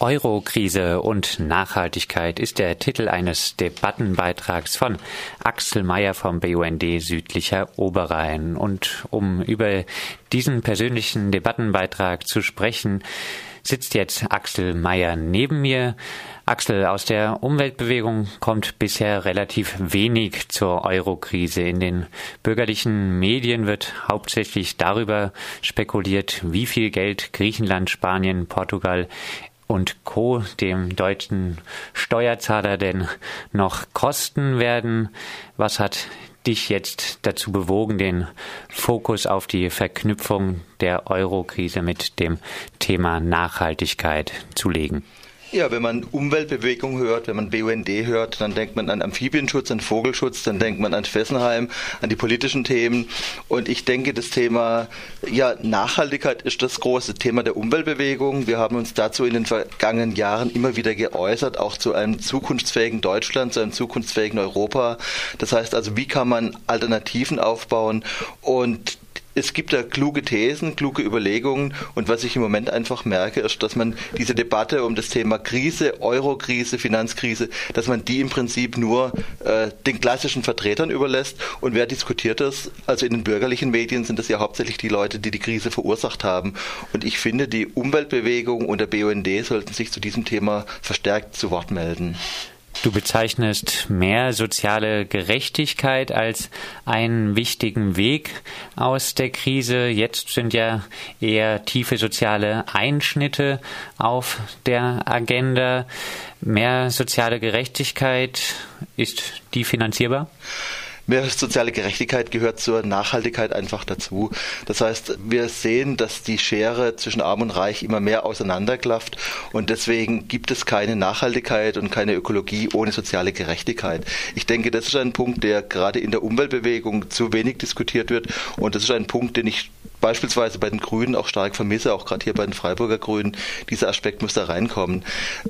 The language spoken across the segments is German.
Euro-Krise und Nachhaltigkeit ist der Titel eines Debattenbeitrags von Axel Mayer vom BUND Südlicher Oberrhein. Und um über diesen persönlichen Debattenbeitrag zu sprechen, sitzt jetzt Axel Mayer neben mir. Axel, aus der Umweltbewegung kommt bisher relativ wenig zur Euro-Krise. In den bürgerlichen Medien wird hauptsächlich darüber spekuliert, wie viel Geld Griechenland, Spanien, Portugal und Co. dem deutschen Steuerzahler denn noch kosten werden. Was hat dich jetzt dazu bewogen, den Fokus auf die Verknüpfung der Euro-Krise mit dem Thema Nachhaltigkeit zu legen? Ja, wenn man Umweltbewegung hört, wenn man BUND hört, dann denkt man an Amphibienschutz, an Vogelschutz, dann denkt man an Fessenheim, an die politischen Themen. Und ich denke, das Thema ja, Nachhaltigkeit ist das große Thema der Umweltbewegung. Wir haben uns dazu in den vergangenen Jahren immer wieder geäußert, auch zu einem zukunftsfähigen Deutschland, zu einem zukunftsfähigen Europa. Das heißt also, wie kann man Alternativen aufbauen? Und es gibt da kluge Thesen, kluge Überlegungen und was ich im Moment einfach merke, ist, dass man diese Debatte um das Thema Krise, Eurokrise, Finanzkrise, dass man die im Prinzip nur äh, den klassischen Vertretern überlässt und wer diskutiert das? Also in den bürgerlichen Medien sind das ja hauptsächlich die Leute, die die Krise verursacht haben und ich finde, die Umweltbewegung und der BUND sollten sich zu diesem Thema verstärkt zu Wort melden. Du bezeichnest mehr soziale Gerechtigkeit als einen wichtigen Weg aus der Krise. Jetzt sind ja eher tiefe soziale Einschnitte auf der Agenda. Mehr soziale Gerechtigkeit, ist die finanzierbar? Mehr soziale Gerechtigkeit gehört zur Nachhaltigkeit einfach dazu. Das heißt, wir sehen, dass die Schere zwischen Arm und Reich immer mehr auseinanderklafft und deswegen gibt es keine Nachhaltigkeit und keine Ökologie ohne soziale Gerechtigkeit. Ich denke, das ist ein Punkt, der gerade in der Umweltbewegung zu wenig diskutiert wird und das ist ein Punkt, den ich beispielsweise bei den Grünen auch stark vermisse, auch gerade hier bei den Freiburger Grünen. Dieser Aspekt muss da reinkommen.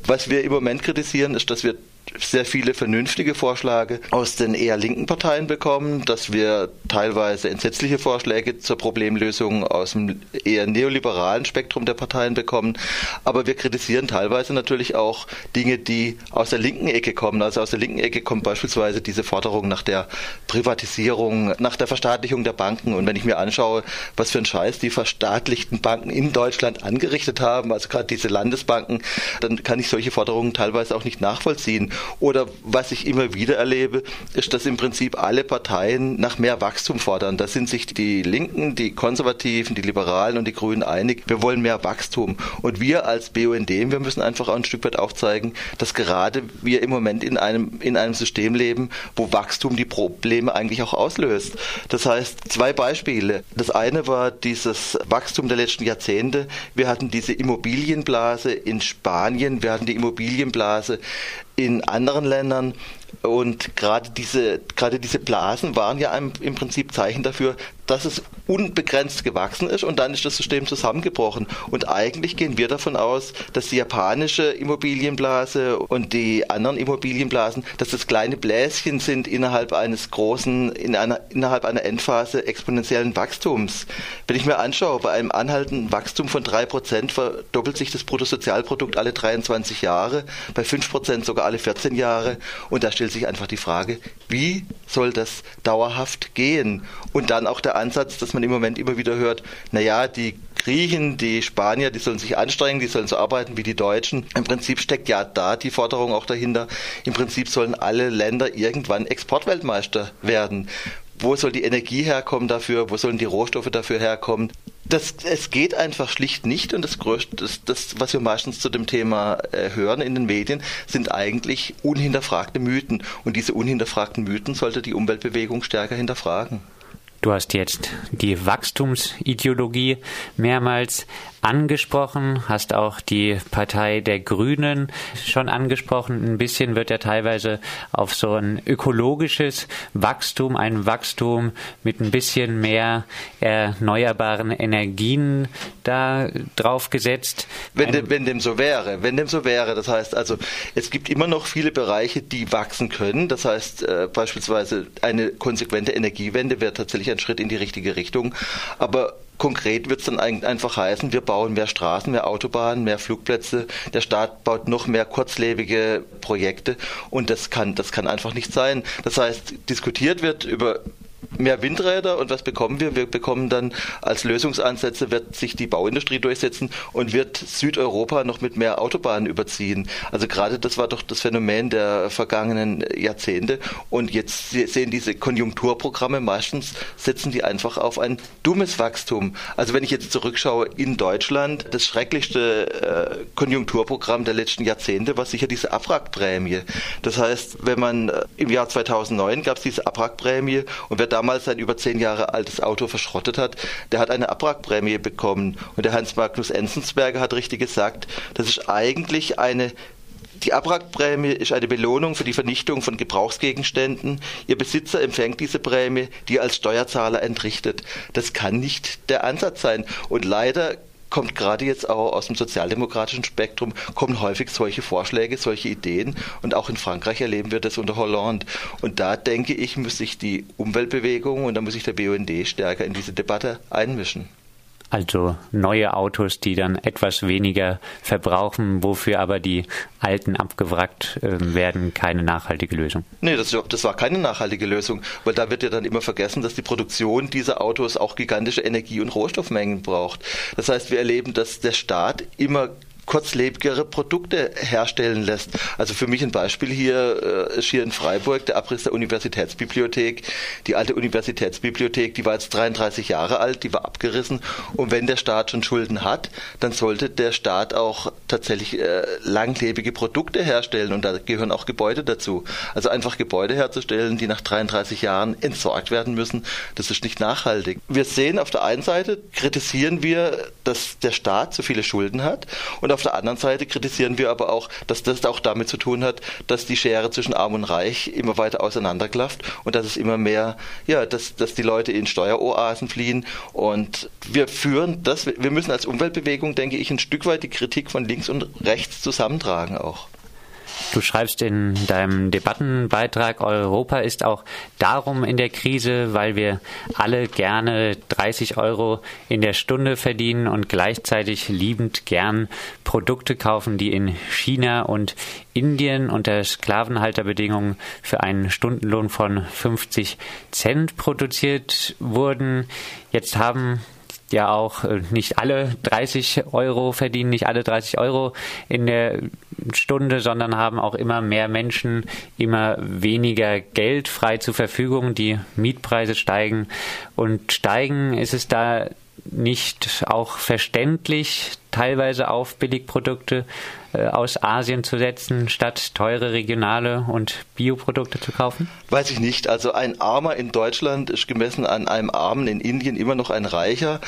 Was wir im Moment kritisieren, ist, dass wir sehr viele vernünftige Vorschläge aus den eher linken Parteien bekommen, dass wir teilweise entsetzliche Vorschläge zur Problemlösung aus dem eher neoliberalen Spektrum der Parteien bekommen. Aber wir kritisieren teilweise natürlich auch Dinge, die aus der linken Ecke kommen. Also aus der linken Ecke kommt beispielsweise diese Forderung nach der Privatisierung, nach der Verstaatlichung der Banken. Und wenn ich mir anschaue, was für ein Scheiß die verstaatlichten Banken in Deutschland angerichtet haben, also gerade diese Landesbanken, dann kann ich solche Forderungen teilweise auch nicht nachvollziehen. Oder was ich immer wieder erlebe, ist, dass im Prinzip alle Parteien nach mehr Wachstum fordern. Da sind sich die Linken, die Konservativen, die Liberalen und die Grünen einig. Wir wollen mehr Wachstum. Und wir als BUND, wir müssen einfach auch ein Stück weit aufzeigen, dass gerade wir im Moment in einem, in einem System leben, wo Wachstum die Probleme eigentlich auch auslöst. Das heißt, zwei Beispiele. Das eine war dieses Wachstum der letzten Jahrzehnte. Wir hatten diese Immobilienblase in Spanien, wir hatten die Immobilienblase in anderen Ländern. Und gerade diese, gerade diese Blasen waren ja im Prinzip Zeichen dafür, dass es unbegrenzt gewachsen ist und dann ist das System zusammengebrochen. Und eigentlich gehen wir davon aus, dass die japanische Immobilienblase und die anderen Immobilienblasen, dass das kleine Bläschen sind innerhalb eines großen, in einer, innerhalb einer Endphase exponentiellen Wachstums. Wenn ich mir anschaue, bei einem anhaltenden Wachstum von drei Prozent verdoppelt sich das Bruttosozialprodukt alle 23 Jahre, bei fünf Prozent sogar alle 14 Jahre. Und da stellt sich einfach die Frage, wie soll das dauerhaft gehen? Und dann auch der Ansatz, dass man im Moment immer wieder hört, naja, die Griechen, die Spanier, die sollen sich anstrengen, die sollen so arbeiten wie die Deutschen. Im Prinzip steckt ja da die Forderung auch dahinter. Im Prinzip sollen alle Länder irgendwann Exportweltmeister werden. Wo soll die Energie herkommen dafür? Wo sollen die Rohstoffe dafür herkommen? Das, es geht einfach schlicht nicht und das, Größte, das, das was wir meistens zu dem Thema äh, hören in den Medien, sind eigentlich unhinterfragte Mythen. Und diese unhinterfragten Mythen sollte die Umweltbewegung stärker hinterfragen. Du hast jetzt die Wachstumsideologie mehrmals angesprochen, hast auch die Partei der Grünen schon angesprochen. Ein bisschen wird ja teilweise auf so ein ökologisches Wachstum, ein Wachstum mit ein bisschen mehr erneuerbaren Energien da drauf gesetzt. Wenn, de, wenn dem so wäre, wenn dem so wäre, das heißt also, es gibt immer noch viele Bereiche, die wachsen können. Das heißt äh, beispielsweise eine konsequente Energiewende wäre tatsächlich ein Schritt in die richtige Richtung. Aber konkret wird es dann einfach heißen, wir bauen mehr Straßen, mehr Autobahnen, mehr Flugplätze. Der Staat baut noch mehr kurzlebige Projekte und das kann, das kann einfach nicht sein. Das heißt, diskutiert wird über mehr Windräder und was bekommen wir? Wir bekommen dann als Lösungsansätze, wird sich die Bauindustrie durchsetzen und wird Südeuropa noch mit mehr Autobahnen überziehen. Also gerade das war doch das Phänomen der vergangenen Jahrzehnte und jetzt sehen diese Konjunkturprogramme meistens, setzen die einfach auf ein dummes Wachstum. Also wenn ich jetzt zurückschaue in Deutschland, das schrecklichste äh, Konjunkturprogramm der letzten Jahrzehnte war sicher diese Abwrackprämie. Das heißt, wenn man äh, im Jahr 2009 gab es diese Abwrackprämie und wer damals sein über zehn Jahre altes Auto verschrottet hat, der hat eine Abwrackprämie bekommen. Und der Hans Magnus Enzensberger hat richtig gesagt, das ist eigentlich eine die Abwrackprämie ist eine Belohnung für die Vernichtung von Gebrauchsgegenständen. Ihr Besitzer empfängt diese Prämie, die er als Steuerzahler entrichtet. Das kann nicht der Ansatz sein. Und leider kommt gerade jetzt auch aus dem sozialdemokratischen Spektrum, kommen häufig solche Vorschläge, solche Ideen. Und auch in Frankreich erleben wir das unter Hollande. Und da denke ich, muss sich die Umweltbewegung und da muss sich der BUND stärker in diese Debatte einmischen. Also neue Autos, die dann etwas weniger verbrauchen, wofür aber die alten abgewrackt äh, werden, keine nachhaltige Lösung. Nee, das, das, war keine nachhaltige Lösung, weil da wird ja dann immer vergessen, dass die Produktion dieser Autos auch gigantische Energie- und Rohstoffmengen braucht. Das heißt, wir erleben, dass der Staat immer kurzlebigere Produkte herstellen lässt. Also für mich ein Beispiel hier äh, ist hier in Freiburg der Abriss der Universitätsbibliothek. Die alte Universitätsbibliothek, die war jetzt 33 Jahre alt, die war abgerissen. Und wenn der Staat schon Schulden hat, dann sollte der Staat auch tatsächlich äh, langlebige Produkte herstellen und da gehören auch Gebäude dazu. Also einfach Gebäude herzustellen, die nach 33 Jahren entsorgt werden müssen, das ist nicht nachhaltig. Wir sehen auf der einen Seite, kritisieren wir, dass der Staat so viele Schulden hat und auf auf der anderen Seite kritisieren wir aber auch, dass das auch damit zu tun hat, dass die Schere zwischen Arm und Reich immer weiter auseinanderklafft und dass es immer mehr, ja, dass, dass die Leute in Steueroasen fliehen. Und wir führen das, wir müssen als Umweltbewegung, denke ich, ein Stück weit die Kritik von links und rechts zusammentragen auch. Du schreibst in deinem Debattenbeitrag, Europa ist auch darum in der Krise, weil wir alle gerne 30 Euro in der Stunde verdienen und gleichzeitig liebend gern Produkte kaufen, die in China und Indien unter Sklavenhalterbedingungen für einen Stundenlohn von 50 Cent produziert wurden. Jetzt haben ja auch äh, nicht alle 30 Euro verdienen, nicht alle 30 Euro in der Stunde, sondern haben auch immer mehr Menschen immer weniger Geld frei zur Verfügung. Die Mietpreise steigen und steigen. Ist es da nicht auch verständlich, teilweise auf Billigprodukte aus Asien zu setzen, statt teure regionale und Bioprodukte zu kaufen? Weiß ich nicht. Also ein Armer in Deutschland ist gemessen an einem Armen in Indien immer noch ein Reicher.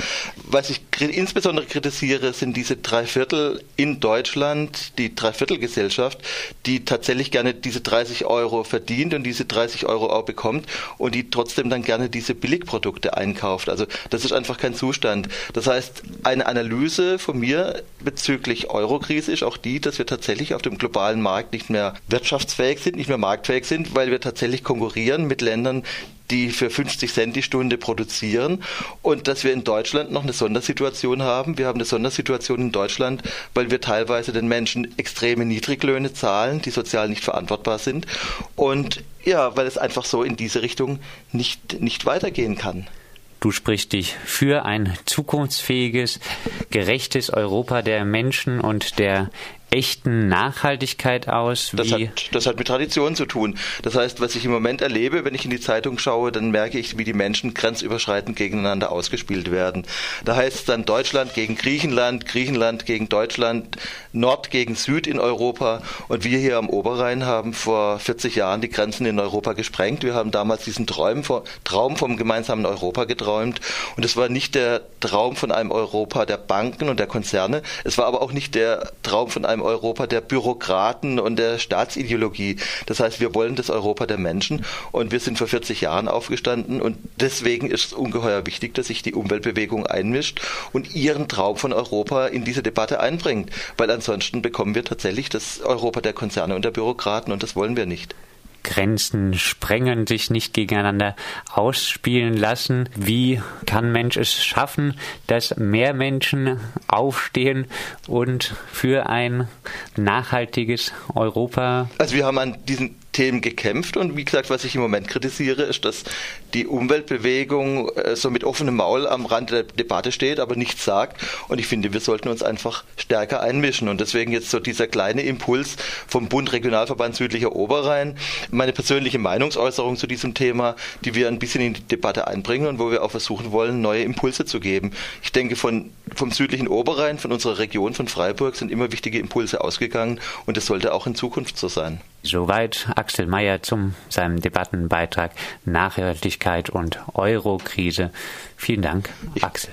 Was ich insbesondere kritisiere, sind diese Dreiviertel in Deutschland, die Dreiviertelgesellschaft, die tatsächlich gerne diese 30 Euro verdient und diese 30 Euro auch bekommt und die trotzdem dann gerne diese Billigprodukte einkauft. Also das ist einfach kein Zustand. Das heißt, eine Analyse von mir bezüglich Eurokrise ist auch die, dass wir tatsächlich auf dem globalen Markt nicht mehr wirtschaftsfähig sind, nicht mehr marktfähig sind, weil wir tatsächlich konkurrieren mit Ländern, die für 50 Cent die Stunde produzieren und dass wir in Deutschland noch eine Sondersituation haben. Wir haben eine Sondersituation in Deutschland, weil wir teilweise den Menschen extreme Niedriglöhne zahlen, die sozial nicht verantwortbar sind und ja, weil es einfach so in diese Richtung nicht, nicht weitergehen kann. Du sprichst dich für ein zukunftsfähiges, gerechtes Europa der Menschen und der echten Nachhaltigkeit aus? Das hat, das hat mit Tradition zu tun. Das heißt, was ich im Moment erlebe, wenn ich in die Zeitung schaue, dann merke ich, wie die Menschen grenzüberschreitend gegeneinander ausgespielt werden. Da heißt es dann Deutschland gegen Griechenland, Griechenland gegen Deutschland, Nord gegen Süd in Europa. Und wir hier am Oberrhein haben vor 40 Jahren die Grenzen in Europa gesprengt. Wir haben damals diesen Traum, vom gemeinsamen Europa geträumt. Und es war nicht der Traum von einem Europa der Banken und der Konzerne. Es war aber auch nicht der Traum von Europa der Bürokraten und der Staatsideologie. Das heißt, wir wollen das Europa der Menschen und wir sind vor 40 Jahren aufgestanden und deswegen ist es ungeheuer wichtig, dass sich die Umweltbewegung einmischt und ihren Traum von Europa in diese Debatte einbringt, weil ansonsten bekommen wir tatsächlich das Europa der Konzerne und der Bürokraten und das wollen wir nicht. Grenzen sprengen, sich nicht gegeneinander ausspielen lassen. Wie kann Mensch es schaffen, dass mehr Menschen aufstehen und für ein nachhaltiges Europa? Also wir haben an diesen Themen gekämpft. Und wie gesagt, was ich im Moment kritisiere, ist, dass die Umweltbewegung äh, so mit offenem Maul am Rand der Debatte steht, aber nichts sagt. Und ich finde, wir sollten uns einfach stärker einmischen. Und deswegen jetzt so dieser kleine Impuls vom Bund Regionalverband Südlicher Oberrhein, meine persönliche Meinungsäußerung zu diesem Thema, die wir ein bisschen in die Debatte einbringen und wo wir auch versuchen wollen, neue Impulse zu geben. Ich denke, von, vom südlichen Oberrhein, von unserer Region, von Freiburg sind immer wichtige Impulse ausgegangen. Und das sollte auch in Zukunft so sein. Soweit Axel Mayer zum seinem Debattenbeitrag Nachhaltigkeit und Eurokrise. Vielen Dank, Axel.